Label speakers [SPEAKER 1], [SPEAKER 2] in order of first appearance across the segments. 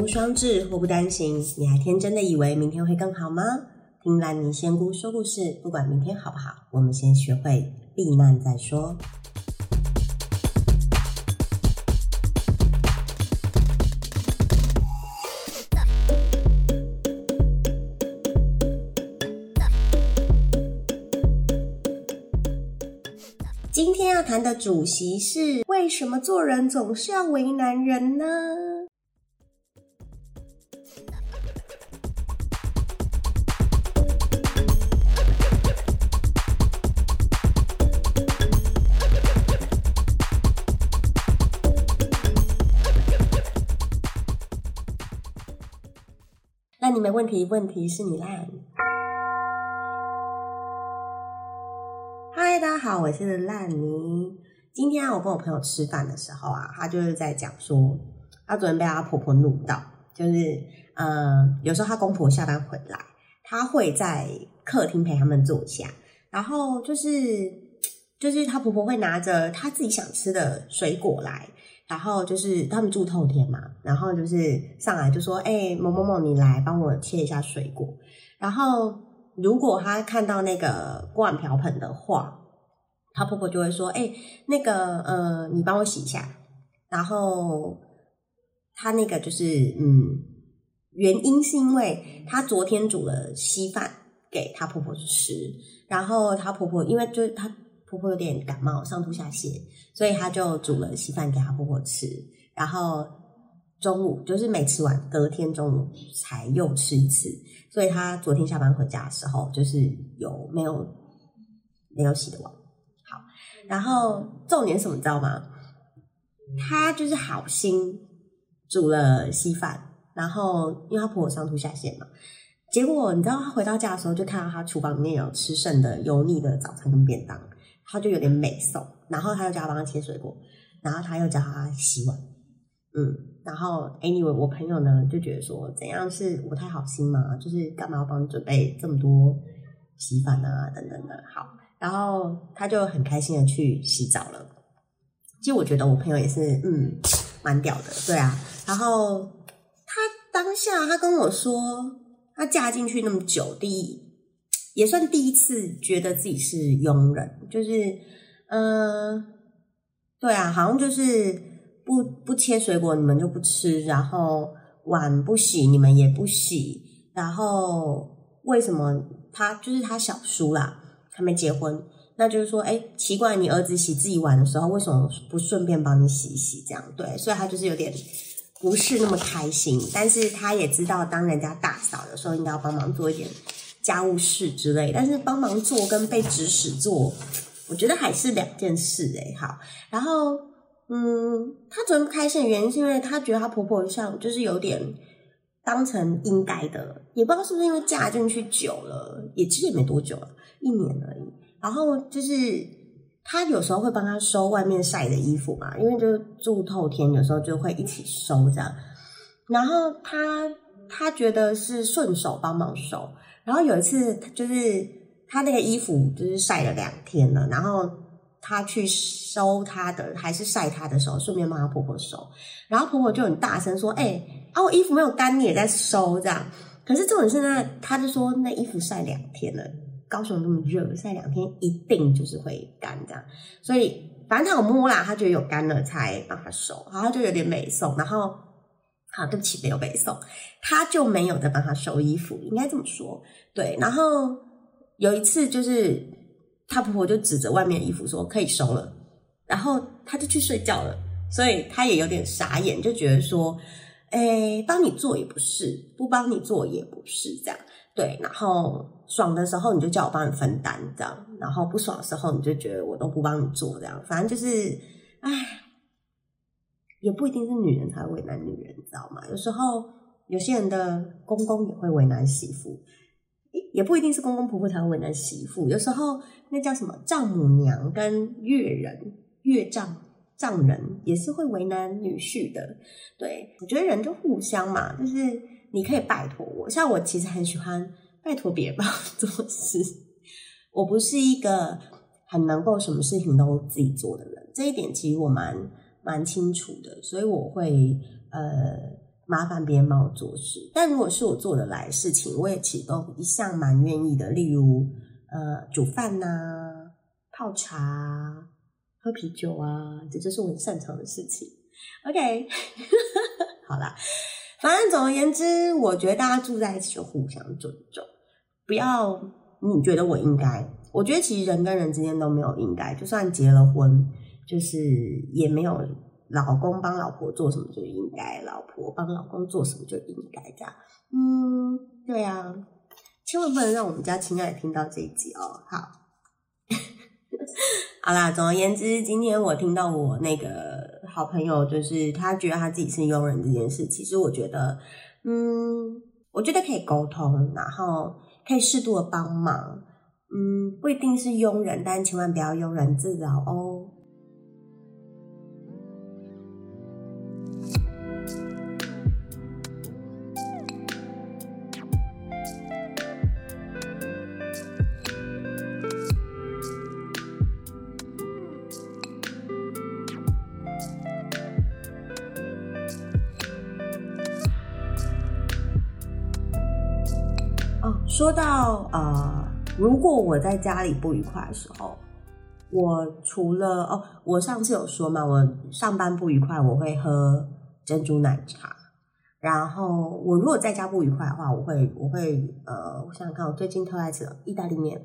[SPEAKER 1] 无双至，祸不单行。你还天真的以为明天会更好吗？听烂泥仙姑说故事，不管明天好不好，我们先学会避难再说。今天要谈的主题是：为什么做人总是要为难人呢？你没问题，问题是你烂。嗨，大家好，我是烂泥。今天啊，我跟我朋友吃饭的时候啊，她就是在讲说，她昨天被她婆婆怒到，就是呃，有时候她公婆下班回来，她会在客厅陪他们坐下，然后就是就是她婆婆会拿着她自己想吃的水果来。然后就是他们住透天嘛，然后就是上来就说：“哎，某某某，你来帮我切一下水果。”然后如果他看到那个锅碗瓢盆的话，他婆婆就会说：“哎，那个呃，你帮我洗一下。”然后他那个就是嗯，原因是因为他昨天煮了稀饭给他婆婆吃，然后他婆婆因为就是他。婆婆有点感冒，上吐下泻，所以她就煮了稀饭给她婆婆吃。然后中午就是没吃完，隔天中午才又吃一次。所以她昨天下班回家的时候，就是有没有没有洗的碗。好，然后重点什么知道吗？她就是好心煮了稀饭，然后因为她婆婆上吐下泻嘛，结果你知道她回到家的时候，就看到她厨房里面有吃剩的油腻的早餐跟便当。他就有点美送，然后他又叫他帮他切水果，然后他又叫他洗碗，嗯，然后 anyway 我朋友呢就觉得说怎样是我太好心嘛，就是干嘛要帮你准备这么多洗饭啊等等的，好，然后他就很开心的去洗澡了。其实我觉得我朋友也是，嗯，蛮屌的，对啊。然后他当下他跟我说，他嫁进去那么久，第一。也算第一次觉得自己是佣人，就是，嗯，对啊，好像就是不不切水果你们就不吃，然后碗不洗你们也不洗，然后为什么他就是他小叔啦，还没结婚，那就是说，哎，奇怪，你儿子洗自己碗的时候，为什么不顺便帮你洗一洗？这样对，所以他就是有点不是那么开心，但是他也知道，当人家大嫂的时候应该要帮忙做一点。家务事之类，但是帮忙做跟被指使做，我觉得还是两件事哎。好，然后嗯，她昨天不开心的原因是因为她觉得她婆婆像就是有点当成应该的，也不知道是不是因为嫁进去久了，也其实也没多久了，一年而已。然后就是她有时候会帮她收外面晒的衣服嘛，因为就住透天，有时候就会一起收这样。然后她她觉得是顺手帮忙收。然后有一次，就是他那个衣服就是晒了两天了，然后他去收他的，还是晒他的时候，顺便帮他婆婆收。然后婆婆就很大声说：“哎，啊，我衣服没有干，你也在收这样。”可是重点是呢，他就说那衣服晒两天了，高雄那么热，晒两天一定就是会干这样。所以反正他有摸啦，他觉得有干了才帮他收，然后就有点美送，然后。好，对不起，没有背诵，他就没有在帮他收衣服，应该这么说。对，然后有一次，就是他婆婆就指着外面的衣服说可以收了，然后他就去睡觉了，所以他也有点傻眼，就觉得说，哎，帮你做也不是，不帮你做也不是，这样对。然后爽的时候你就叫我帮你分担，这样，然后不爽的时候你就觉得我都不帮你做，这样，反正就是，唉。也不一定是女人才会为难女人，你知道吗？有时候有些人的公公也会为难媳妇，也不一定是公公婆婆才会为难媳妇。有时候那叫什么丈母娘跟岳人、岳丈、丈人也是会为难女婿的。对我觉得人就互相嘛，就是你可以拜托我，像我其实很喜欢拜托别人帮我做事。我不是一个很能够什么事情都自己做的人，这一点其实我蛮。蛮清楚的，所以我会呃麻烦别人帮我做事。但如果是我做得来的事情，我也其实都一向蛮愿意的。例如，呃，煮饭呐、泡茶、喝啤酒啊，这就是我很擅长的事情。OK，好啦，反正总而言之，我觉得大家住在一起就互相尊重，不要你觉得我应该。我觉得其实人跟人之间都没有应该，就算结了婚，就是也没有老公帮老婆做什么就应该，老婆帮老公做什么就应该这样。嗯，对啊，千万不能让我们家亲爱的听到这一集哦。好，好啦，总而言之，今天我听到我那个好朋友，就是他觉得他自己是佣人这件事，其实我觉得，嗯，我觉得可以沟通，然后可以适度的帮忙。嗯，不一定是佣人，但千万不要庸人自扰哦。说到呃。如果我在家里不愉快的时候，我除了哦，我上次有说嘛，我上班不愉快，我会喝珍珠奶茶。然后我如果在家不愉快的话，我会我会呃，我想想看，我最近特爱吃意大利面。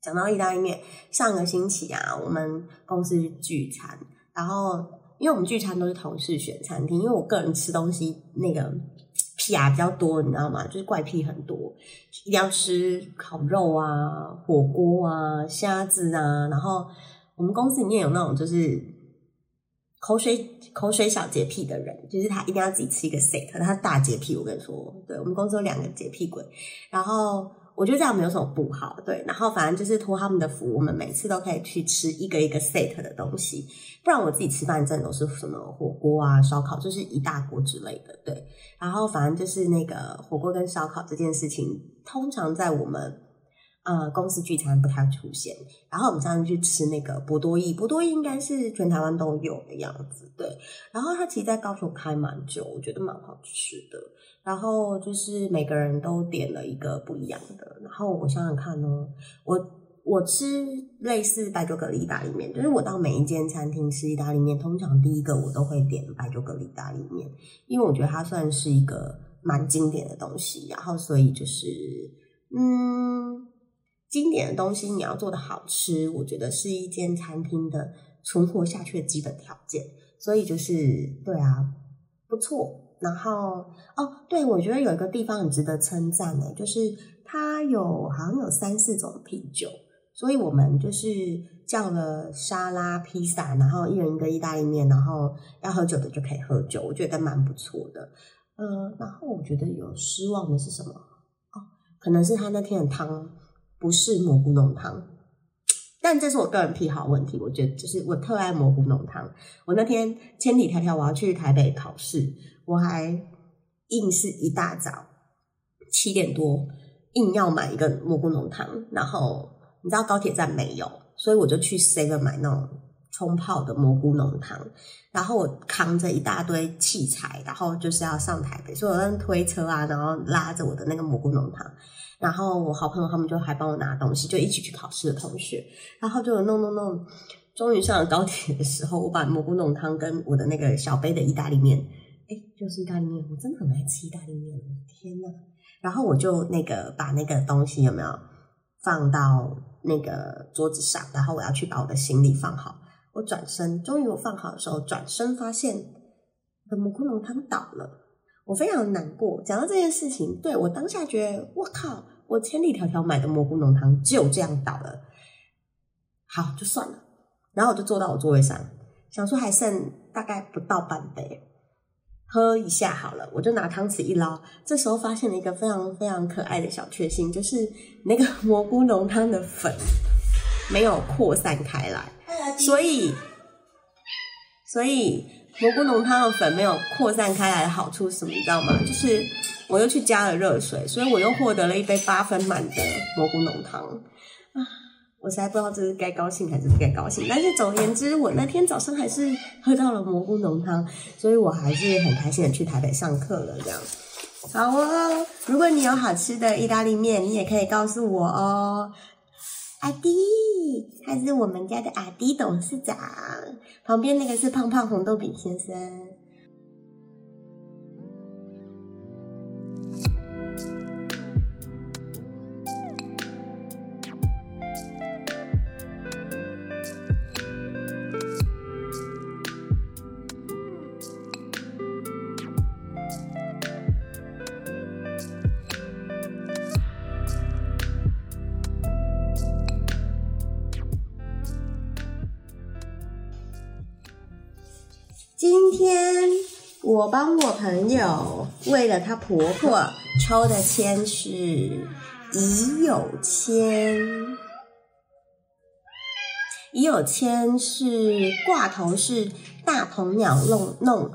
[SPEAKER 1] 讲到意大利面，上个星期啊，我们公司聚餐，然后因为我们聚餐都是同事选餐厅，因为我个人吃东西那个。屁啊比较多，你知道吗？就是怪癖很多，一定要吃烤肉啊、火锅啊、虾子啊。然后我们公司里面有那种就是口水口水小洁癖的人，就是他一定要自己吃一个 set，他大洁癖。我跟你说，对我们公司有两个洁癖鬼，然后。我觉得这样没有什么不好，对。然后反正就是托他们的福，我们每次都可以去吃一个一个 set 的东西。不然我自己吃饭真的都是什么火锅啊、烧烤，就是一大锅之类的，对。然后反正就是那个火锅跟烧烤这件事情，通常在我们呃公司聚餐不太出现。然后我们上次去吃那个博多意，博多意应该是全台湾都有的样子，对。然后它其实，在高雄开蛮久，我觉得蛮好吃的。然后就是每个人都点了一个不一样的。然后我想想看呢，我我吃类似白酒蛤蜊意大利面，就是我到每一间餐厅吃意大利面，通常第一个我都会点白酒蛤蜊意大利面，因为我觉得它算是一个蛮经典的东西。然后所以就是嗯，经典的东西你要做的好吃，我觉得是一间餐厅的存活下去的基本条件。所以就是对啊，不错。然后哦，对，我觉得有一个地方很值得称赞呢，就是它有好像有三四种啤酒，所以我们就是叫了沙拉、披萨，然后一人一个意大利面，然后要喝酒的就可以喝酒，我觉得蛮不错的。嗯，然后我觉得有失望的是什么？哦，可能是他那天的汤不是蘑菇浓汤，但这是我个人癖好问题，我觉得就是我特爱蘑菇浓汤。我那天千里迢迢我要去台北考试。我还硬是一大早七点多硬要买一个蘑菇浓汤，然后你知道高铁站没有，所以我就去 Seven 买那种冲泡的蘑菇浓汤，然后我扛着一大堆器材，然后就是要上台北，所以我用推车啊，然后拉着我的那个蘑菇浓汤，然后我好朋友他们就还帮我拿东西，就一起去考试的同学，然后就弄弄弄，终于上了高铁的时候，我把蘑菇浓汤跟我的那个小杯的意大利面。哎，就是意大利面，我真的很爱吃意大利面，我的天呐！然后我就那个把那个东西有没有放到那个桌子上，然后我要去把我的行李放好。我转身，终于我放好的时候，转身发现我的蘑菇浓汤倒了，我非常难过。讲到这件事情，对我当下觉得，我靠，我千里迢迢买的蘑菇浓汤就这样倒了，好就算了。然后我就坐到我座位上，想说还剩大概不到半杯。喝一下好了，我就拿汤匙一捞，这时候发现了一个非常非常可爱的小确幸，就是那个 蘑菇浓汤的粉没有扩散开来，所以所以蘑菇浓汤的粉没有扩散开来的好处是什么？你知道吗？就是我又去加了热水，所以我又获得了一杯八分满的蘑菇浓汤啊！我实在不知道这是该高兴还是不该高兴。但是总而言之，我那天早上还是喝到了蘑菇浓汤，所以我还是很开心的去台北上课了。这样，好哦。如果你有好吃的意大利面，你也可以告诉我哦。阿迪，他是我们家的阿迪董事长，旁边那个是胖胖红豆饼先生。我帮我朋友为了她婆婆抽的签是乙酉签，乙酉签是挂头是大鹏鸟弄弄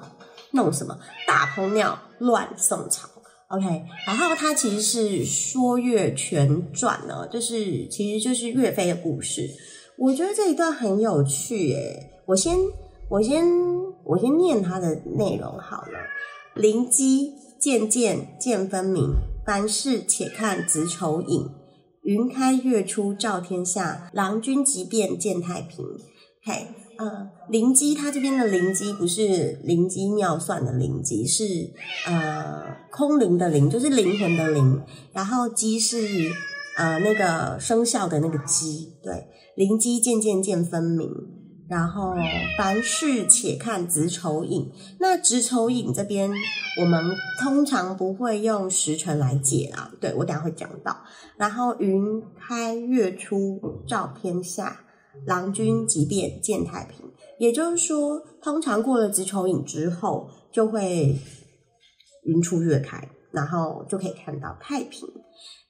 [SPEAKER 1] 弄什么？大鹏鸟乱宋朝，OK，然后它其实是《说岳全传》呢，就是其实就是岳飞的故事。我觉得这一段很有趣耶，我先我先。我先念它的内容好了。灵机渐渐见分明，凡事且看子丑寅。云开月出照天下，郎君即便见太平。嘿，呃，灵机，它这边的灵机不是灵机妙算的灵机，是呃空灵的灵，就是灵魂的灵。然后机是呃那个生肖的那个机，对，灵机渐渐见分明。然后凡事且看子丑寅，那子丑寅这边我们通常不会用时辰来解啊，对我等下会讲到。然后云开月出照天下，郎君即便见太平，也就是说，通常过了子丑寅之后，就会云出月开，然后就可以看到太平。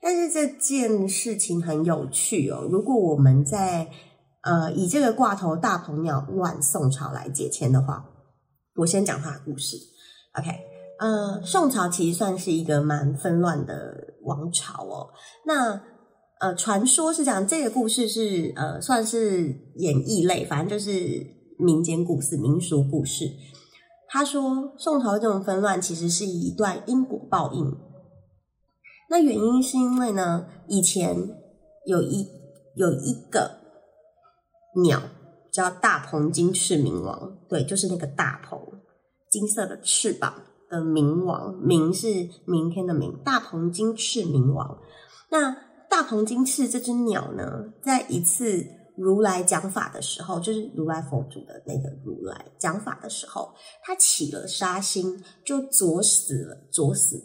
[SPEAKER 1] 但是这件事情很有趣哦，如果我们在呃，以这个挂头大鹏鸟乱宋朝来解签的话，我先讲它的故事。OK，呃，宋朝其实算是一个蛮纷乱的王朝哦。那呃，传说是讲这个故事是呃，算是演绎类，反正就是民间故事、民俗故事。他说宋朝这种纷乱其实是一段因果报应。那原因是因为呢，以前有一有一个。鸟叫大鹏金翅明王，对，就是那个大鹏，金色的翅膀的明王，明是明天的明，大鹏金翅明王。那大鹏金翅这只鸟呢，在一次如来讲法的时候，就是如来佛祖的那个如来讲法的时候，他起了杀心，就啄死了，啄死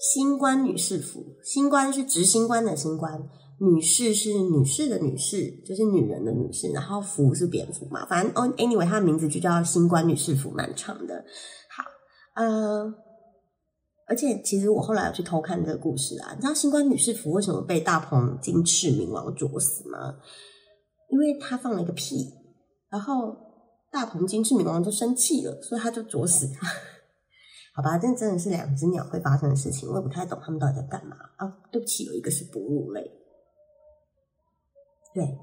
[SPEAKER 1] 新官女士服。新官是执行官的新官。女士是女士的女士，就是女人的女士，然后福是蝙蝠嘛，反正哦，anyway，她的名字就叫新冠女士服，蛮长的。好，呃，而且其实我后来有去偷看这个故事啊，你知道新冠女士服为什么被大鹏金翅冥王啄死吗？因为他放了一个屁，然后大鹏金翅冥王就生气了，所以他就啄死他。好吧，这真的是两只鸟会发生的事情，我也不太懂他们到底在干嘛啊。对不起，有一个是哺乳类。对，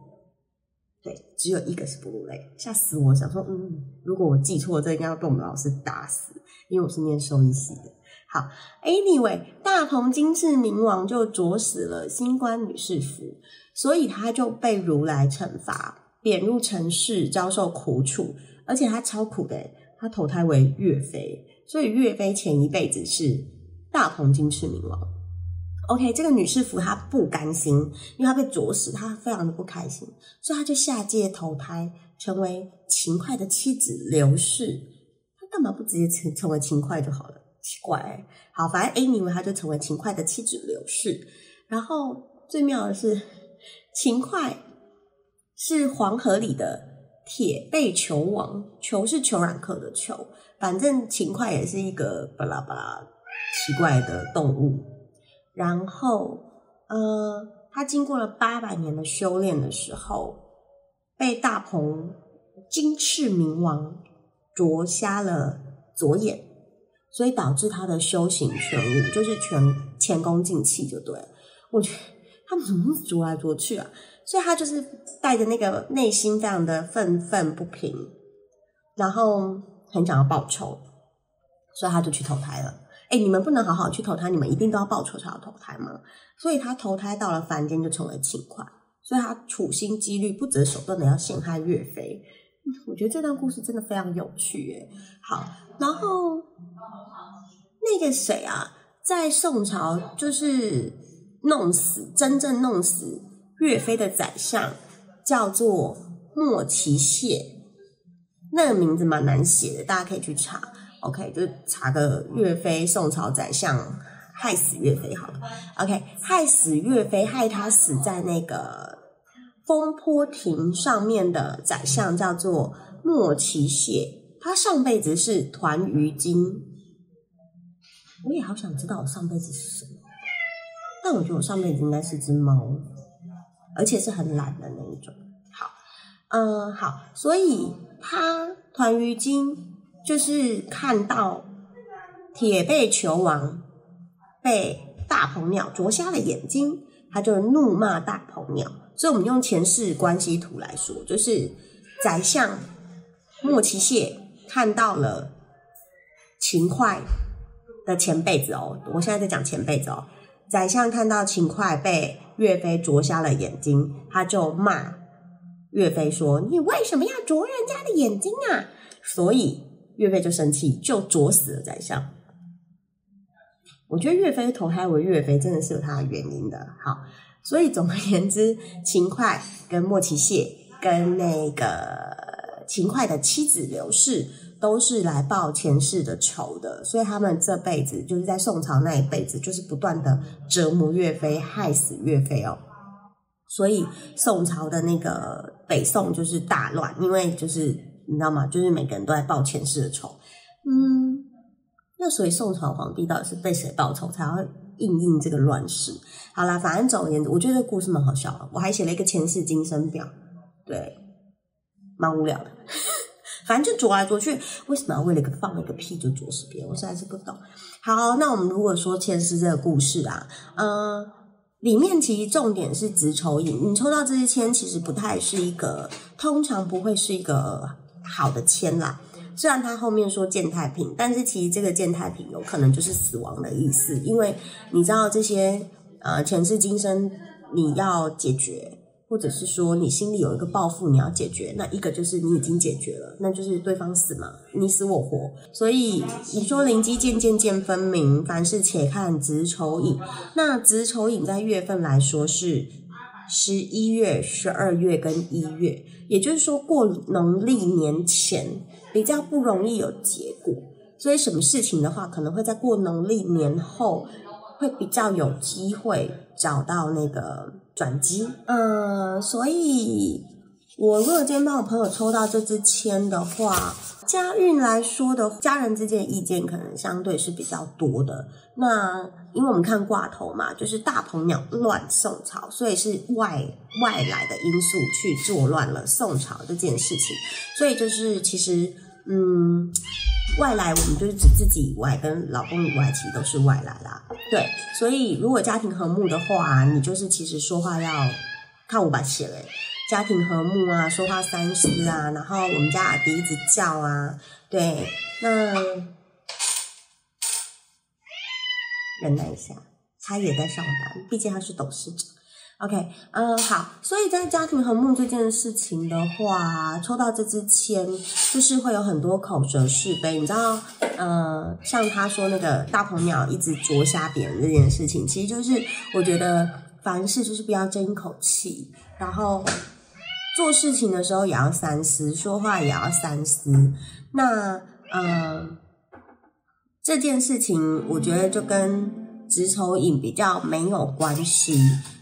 [SPEAKER 1] 对，只有一个是哺乳类，吓死我！想说，嗯，如果我记错，这应该要被我们老师打死，因为我是念兽医系的。好，Anyway，大鹏金翅冥王就啄死了新官女士服，所以他就被如来惩罚，贬入尘世，遭受苦楚，而且他超苦的，他投胎为岳飞，所以岳飞前一辈子是大鹏金翅冥王。OK，这个女士服她不甘心，因为她被啄死，她非常的不开心，所以她就下界投胎，成为勤快的妻子刘氏。她干嘛不直接成成为勤快就好了？奇怪，好，反正 Anyway，她就成为勤快的妻子刘氏。然后最妙的是，勤快是黄河里的铁背球王，球是球软壳的球，反正勤快也是一个巴拉巴拉奇怪的动物。然后，呃，他经过了八百年的修炼的时候，被大鹏金翅冥王啄瞎了左眼，所以导致他的修行全无，就是全前功尽弃，就对了。我觉得他们怎么啄来啄去啊？所以他就是带着那个内心非常的愤愤不平，然后很想要报仇，所以他就去投胎了。哎，你们不能好好去投胎，你们一定都要报仇才要投胎吗？所以他投胎到了凡间就成为秦桧，所以他处心积虑、不择手段的要陷害岳飞。我觉得这段故事真的非常有趣，哎，好，然后那个谁啊，在宋朝就是弄死真正弄死岳飞的宰相叫做莫奇谢，那个名字蛮难写的，大家可以去查。OK，就查个岳飞宋朝宰相害死岳飞好了。OK，害死岳飞，害他死在那个。风波亭上面的宰相叫做莫奇谢，他上辈子是团鱼精。我也好想知道我上辈子是什么，但我觉得我上辈子应该是只猫，而且是很懒的那一种。好，嗯，好，所以他团鱼精就是看到铁背球王被大鹏鸟啄瞎了眼睛，他就怒骂大鹏鸟。所以，我们用前世关系图来说，就是宰相莫奇谢看到了秦桧的前辈子哦。我现在在讲前辈子哦。宰相看到秦桧被岳飞啄瞎了眼睛，他就骂岳飞说：“你为什么要啄人家的眼睛。啊？”所以岳飞就生气，就啄死了宰相。我觉得岳飞投胎为岳飞，真的是有他的原因的。好。所以总而言之，秦桧跟莫奇谢跟那个秦桧的妻子刘氏都是来报前世的仇的，所以他们这辈子就是在宋朝那一辈子，就是不断的折磨岳飞，害死岳飞哦。所以宋朝的那个北宋就是大乱，因为就是你知道吗？就是每个人都在报前世的仇。嗯，那所以宋朝皇帝到底是被谁报仇才会？应应这个乱世，好啦，反正总而言之，我觉得这故事蛮好笑的。我还写了一个前世今生表，对，蛮无聊的。反正就啄来啄去，为什么要为了一个放一个屁就啄死别人？我实在是不懂。好，那我们如果说前世这个故事啊，嗯，里面其实重点是子丑寅。你抽到这支签，其实不太是一个，通常不会是一个好的签啦。虽然他后面说见太平，但是其实这个见太平有可能就是死亡的意思，因为你知道这些呃前世今生你要解决，或者是说你心里有一个抱负你要解决，那一个就是你已经解决了，那就是对方死嘛，你死我活。所以你说灵机渐渐渐分明，凡事且看子丑寅。那子丑寅在月份来说是十一月、十二月跟一月，也就是说过农历年前。比较不容易有结果，所以什么事情的话，可能会在过农历年后会比较有机会找到那个转机。嗯，所以我如果今天帮我朋友抽到这支签的话，家运来说的家人之间的意见可能相对是比较多的。那因为我们看挂头嘛，就是大鹏鸟乱宋朝，所以是外外来的因素去作乱了宋朝这件事情。所以就是其实，嗯，外来我们就是指自己以外，跟老公以外，其实都是外来啦。对，所以如果家庭和睦的话，你就是其实说话要看我把写了，家庭和睦啊，说话三思啊，然后我们家阿迪一直叫啊，对，那。忍耐一下，他也在上班，毕竟他是董事长。OK，嗯，好，所以在家庭和睦这件事情的话，抽到这支签，就是会有很多口舌是非。你知道，呃，像他说那个大鹏鸟一直啄瞎别人这件事情，其实就是我觉得凡事就是不要争一口气，然后做事情的时候也要三思，说话也要三思。那，嗯。这件事情，我觉得就跟子丑寅比较没有关系，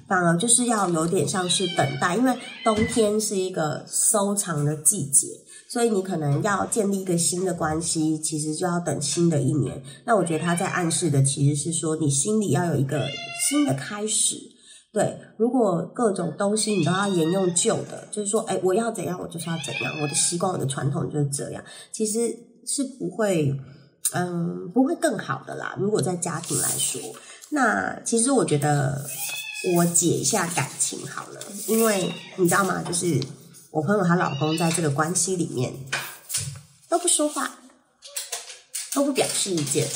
[SPEAKER 1] 反而就是要有点像是等待，因为冬天是一个收藏的季节，所以你可能要建立一个新的关系，其实就要等新的一年。那我觉得他在暗示的其实是说，你心里要有一个新的开始。对，如果各种东西你都要沿用旧的，就是说，哎，我要怎样，我就是要怎样，我的习惯、我的传统就是这样，其实是不会。嗯，不会更好的啦。如果在家庭来说，那其实我觉得我解一下感情好了，因为你知道吗？就是我朋友她老公在这个关系里面都不说话，都不表示意见。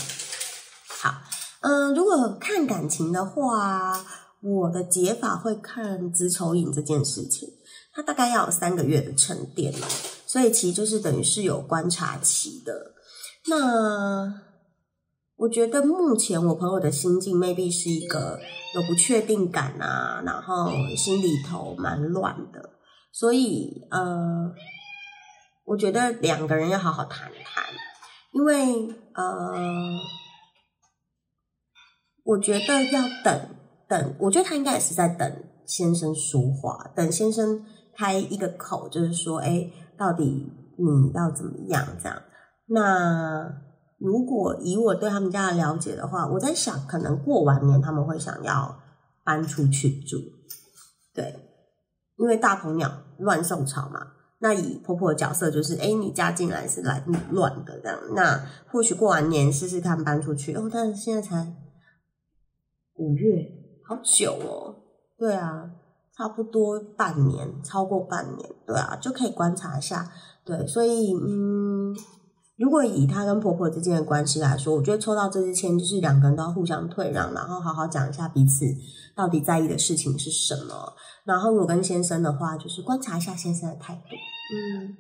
[SPEAKER 1] 好，嗯，如果看感情的话，我的解法会看子丑寅这件事情，它大概要有三个月的沉淀了，所以其实就是等于是有观察期的。那我觉得目前我朋友的心境，maybe 是一个有不确定感啊，然后心里头蛮乱的，所以呃，我觉得两个人要好好谈谈，因为呃，我觉得要等我觉得他应该也是在等先生说话，等先生开一个口，就是说，哎，到底你要怎么样这样？那。如果以我对他们家的了解的话，我在想，可能过完年他们会想要搬出去住，对，因为大鹏鸟乱送草嘛。那以婆婆的角色就是，哎，你家进来是来乱的这样。那或许过完年试试看搬出去哦，但是现在才五月，好久哦。对啊，差不多半年，超过半年，对啊，就可以观察一下。对，所以嗯。如果以她跟婆婆之间的关系来说，我觉得抽到这支签就是两个人都要互相退让，然后好好讲一下彼此到底在意的事情是什么。然后如果跟先生的话，就是观察一下先生的态度。嗯，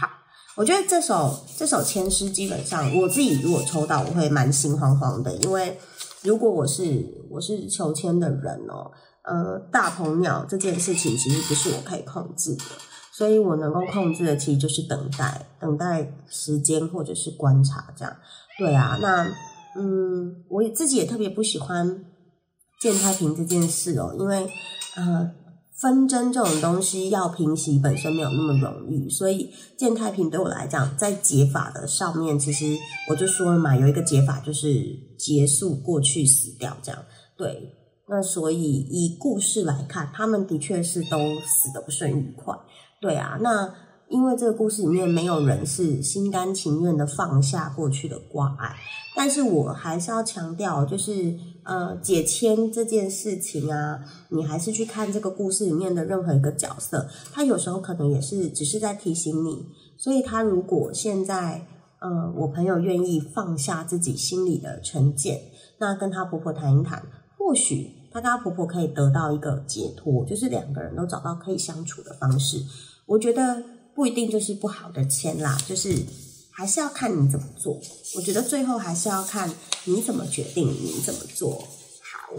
[SPEAKER 1] 好，我觉得这首这首签诗基本上我自己如果抽到，我会蛮心慌慌的，因为如果我是我是求签的人哦，呃，大鹏鸟这件事情其实不是我可以控制的。所以我能够控制的，其实就是等待，等待时间或者是观察这样。对啊，那嗯，我也自己也特别不喜欢见太平这件事哦，因为呃，纷争这种东西要平息本身没有那么容易，所以见太平对我来讲，在解法的上面，其实我就说了嘛，有一个解法就是结束过去死掉这样。对，那所以以故事来看，他们的确是都死得不甚愉快。对啊，那因为这个故事里面没有人是心甘情愿的放下过去的挂碍，但是我还是要强调，就是呃解签这件事情啊，你还是去看这个故事里面的任何一个角色，他有时候可能也是只是在提醒你，所以他如果现在呃我朋友愿意放下自己心里的成见，那跟他婆婆谈一谈，或许。她跟她婆婆可以得到一个解脱，就是两个人都找到可以相处的方式。我觉得不一定就是不好的签啦，就是还是要看你怎么做。我觉得最后还是要看你怎么决定，你怎么做好。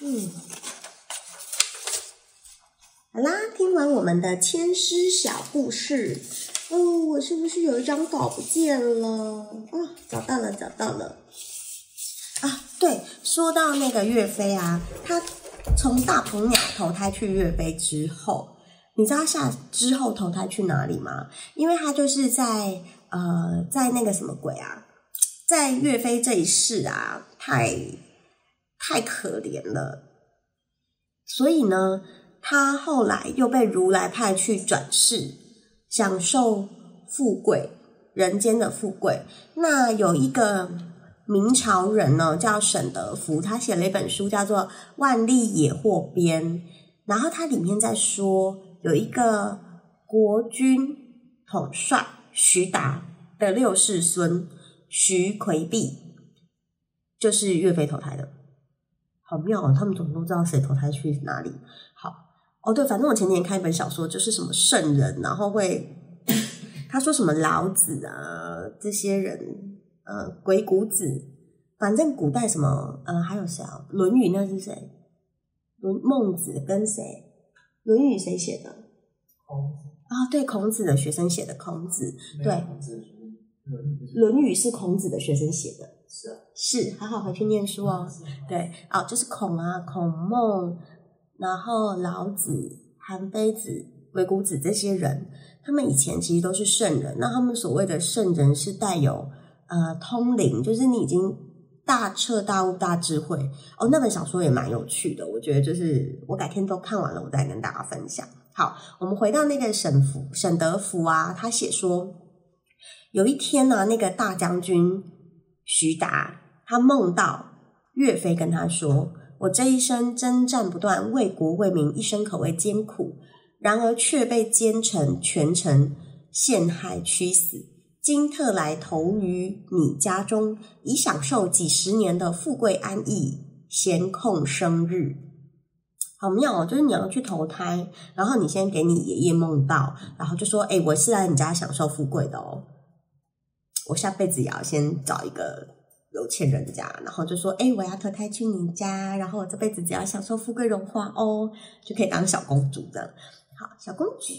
[SPEAKER 1] 嗯，好啦，听完我们的签诗小故事，哦，我是不是有一张稿不见了？啊，找到了，找到了。啊，对，说到那个岳飞啊，他从大鹏鸟投胎去岳飞之后，你知道他下之后投胎去哪里吗？因为他就是在呃，在那个什么鬼啊，在岳飞这一世啊，太太可怜了，所以呢，他后来又被如来派去转世，享受富贵人间的富贵。那有一个。明朝人呢，叫沈德福，他写了一本书，叫做《万历野获编》，然后他里面在说，有一个国军统帅徐达的六世孙徐奎弼，就是岳飞投胎的，好妙哦！他们怎么都知道谁投胎去哪里？好哦，对，反正我前年看一本小说，就是什么圣人，然后会 他说什么老子啊这些人。呃，鬼谷子，反正古代什么，呃，还有谁啊？《论语》那是谁？论孟子跟谁？《论语》谁写的？
[SPEAKER 2] 孔子
[SPEAKER 1] 啊，对，孔子的学生写的。孔子对，《论语》是孔子的学生写的。
[SPEAKER 2] 是啊，
[SPEAKER 1] 是，好好回去念书哦。对，哦，就是孔啊，孔孟，然后老子、韩非子、鬼谷子这些人，他们以前其实都是圣人。那他们所谓的圣人，是带有。呃，通灵就是你已经大彻大悟、大智慧哦。那本小说也蛮有趣的，我觉得就是我改天都看完了，我再跟大家分享。好，我们回到那个沈福、沈德福啊，他写说有一天呢，那个大将军徐达他梦到岳飞跟他说：“我这一生征战不断，为国为民，一生可谓艰苦，然而却被奸臣权臣陷害屈死。今特来投于你家中，以享受几十年的富贵安逸，闲空生日。好妙哦！就是你要去投胎，然后你先给你爷爷梦到，然后就说：“哎，我是来你家享受富贵的哦，我下辈子也要先找一个有钱人家，然后就说：哎，我要投胎去你家，然后我这辈子只要享受富贵荣华哦，就可以当小公主的。好，小公主。”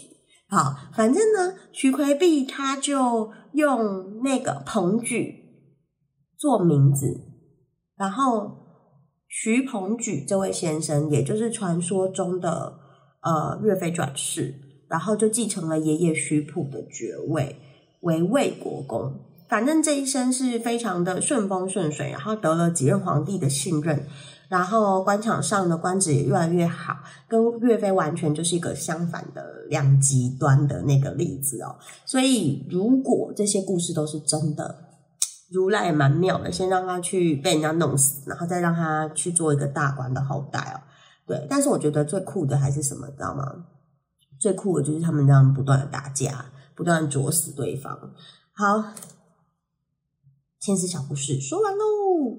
[SPEAKER 1] 好，反正呢，徐奎碧他就用那个彭举做名字，然后徐彭举这位先生，也就是传说中的呃岳飞转世，然后就继承了爷爷徐普的爵位，为魏国公。反正这一生是非常的顺风顺水，然后得了几任皇帝的信任。然后官场上的官职也越来越好，跟岳飞完全就是一个相反的两极端的那个例子哦。所以如果这些故事都是真的，如来也蛮妙的，先让他去被人家弄死，然后再让他去做一个大官的后代哦。对，但是我觉得最酷的还是什么，知道吗？最酷的就是他们这样不断的打架，不断的啄死对方。好，千丝小故事说完喽。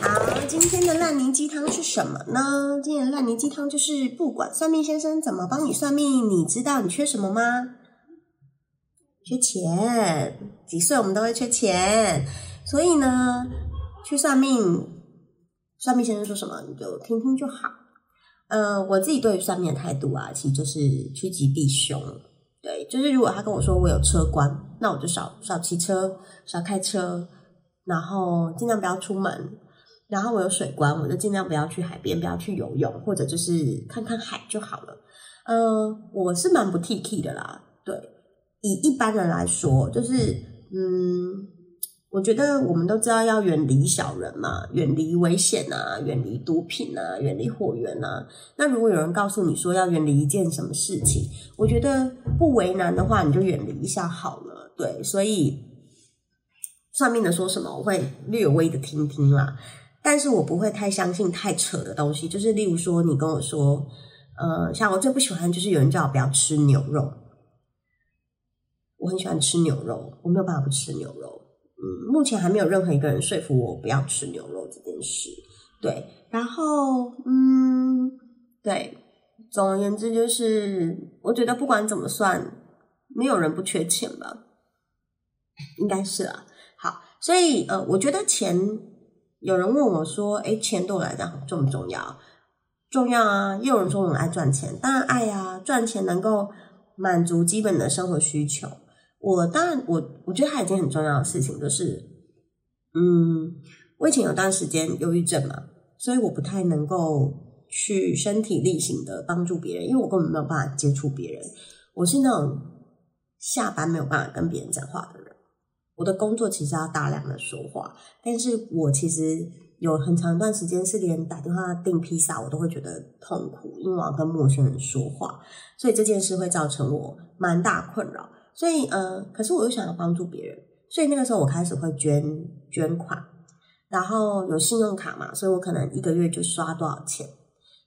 [SPEAKER 1] 好，今天的烂泥鸡汤是什么呢？今天的烂泥鸡汤就是，不管算命先生怎么帮你算命，你知道你缺什么吗？缺钱。几岁我们都会缺钱，所以呢，去算命，算命先生说什么你就听听就好。呃，我自己对于算命的态度啊，其实就是趋吉避凶。对，就是如果他跟我说我有车关，那我就少少骑车，少开车，然后尽量不要出门。然后我有水关，我就尽量不要去海边，不要去游泳，或者就是看看海就好了。嗯，我是蛮不 T K 的啦。对，以一般人来说，就是嗯，我觉得我们都知道要远离小人嘛，远离危险啊，远离毒品啊，远离火源啊。那如果有人告诉你说要远离一件什么事情，我觉得不为难的话，你就远离一下好了。对，所以算命的说什么，我会略微的听听啦。但是我不会太相信太扯的东西，就是例如说，你跟我说，呃，像我最不喜欢就是有人叫我不要吃牛肉，我很喜欢吃牛肉，我没有办法不吃牛肉，嗯，目前还没有任何一个人说服我不要吃牛肉这件事，对，然后，嗯，对，总而言之就是，我觉得不管怎么算，没有人不缺钱吧，应该是啊，好，所以呃，我觉得钱。有人问我说：“哎，钱对我来讲重不重要？重要啊！也有人说我爱赚钱，当然爱啊！赚钱能够满足基本的生活需求。我当然，我我觉得还有一件很重要的事情，就是，嗯，我以前有段时间忧郁症嘛，所以我不太能够去身体力行的帮助别人，因为我根本没有办法接触别人。我是那种下班没有办法跟别人讲话的人。”我的工作其实要大量的说话，但是我其实有很长一段时间是连打电话订披萨我都会觉得痛苦，因为我要跟陌生人说话，所以这件事会造成我蛮大困扰。所以，呃，可是我又想要帮助别人，所以那个时候我开始会捐捐款，然后有信用卡嘛，所以我可能一个月就刷多少钱。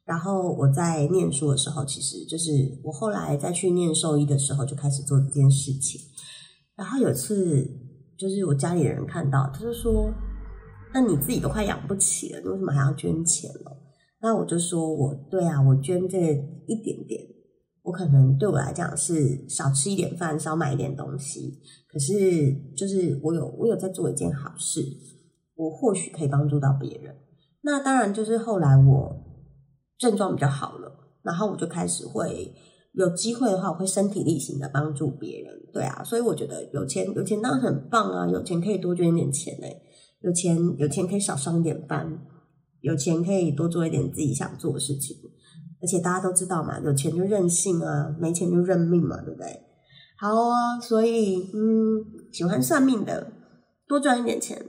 [SPEAKER 1] 然后我在念书的时候，其实就是我后来再去念兽医的时候，就开始做这件事情。然后有次。就是我家里的人看到，他就说：“那你自己都快养不起了，你为什么还要捐钱呢？”那我就说：“我对啊，我捐这一点点，我可能对我来讲是少吃一点饭，少买一点东西。可是就是我有我有在做一件好事，我或许可以帮助到别人。那当然就是后来我症状比较好了，然后我就开始会。”有机会的话，我会身体力行的帮助别人，对啊，所以我觉得有钱有钱当然很棒啊，有钱可以多捐一点钱呢，有钱有钱可以少上一点班，有钱可以多做一点自己想做的事情，而且大家都知道嘛，有钱就任性啊，没钱就认命嘛，对不对？好啊，所以嗯，喜欢算命的多赚一点钱，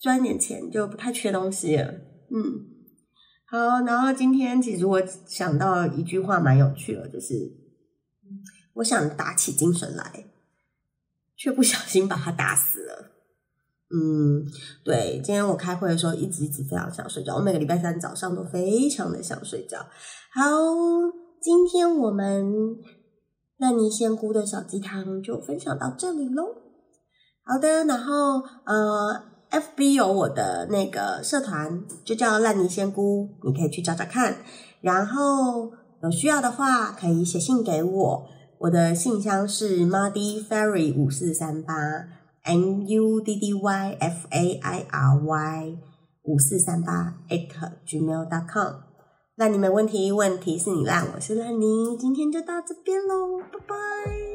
[SPEAKER 1] 赚一点钱就不太缺东西了，嗯，好，然后今天其实我想到一句话蛮有趣的，就是。我想打起精神来，却不小心把他打死了。嗯，对，今天我开会的时候一直一直非常想睡觉，我每个礼拜三早上都非常的想睡觉。好，今天我们烂泥仙姑的小鸡汤就分享到这里喽。好的，然后呃，FB 有我的那个社团，就叫烂泥仙姑，你可以去找找看。然后有需要的话，可以写信给我，我的信箱是 Muddy Fairy 五四三八 M U D D Y F A I R Y 五四三八 at gmail.com。那你们问题问题是你烂，我是烂泥，今天就到这边喽，拜拜。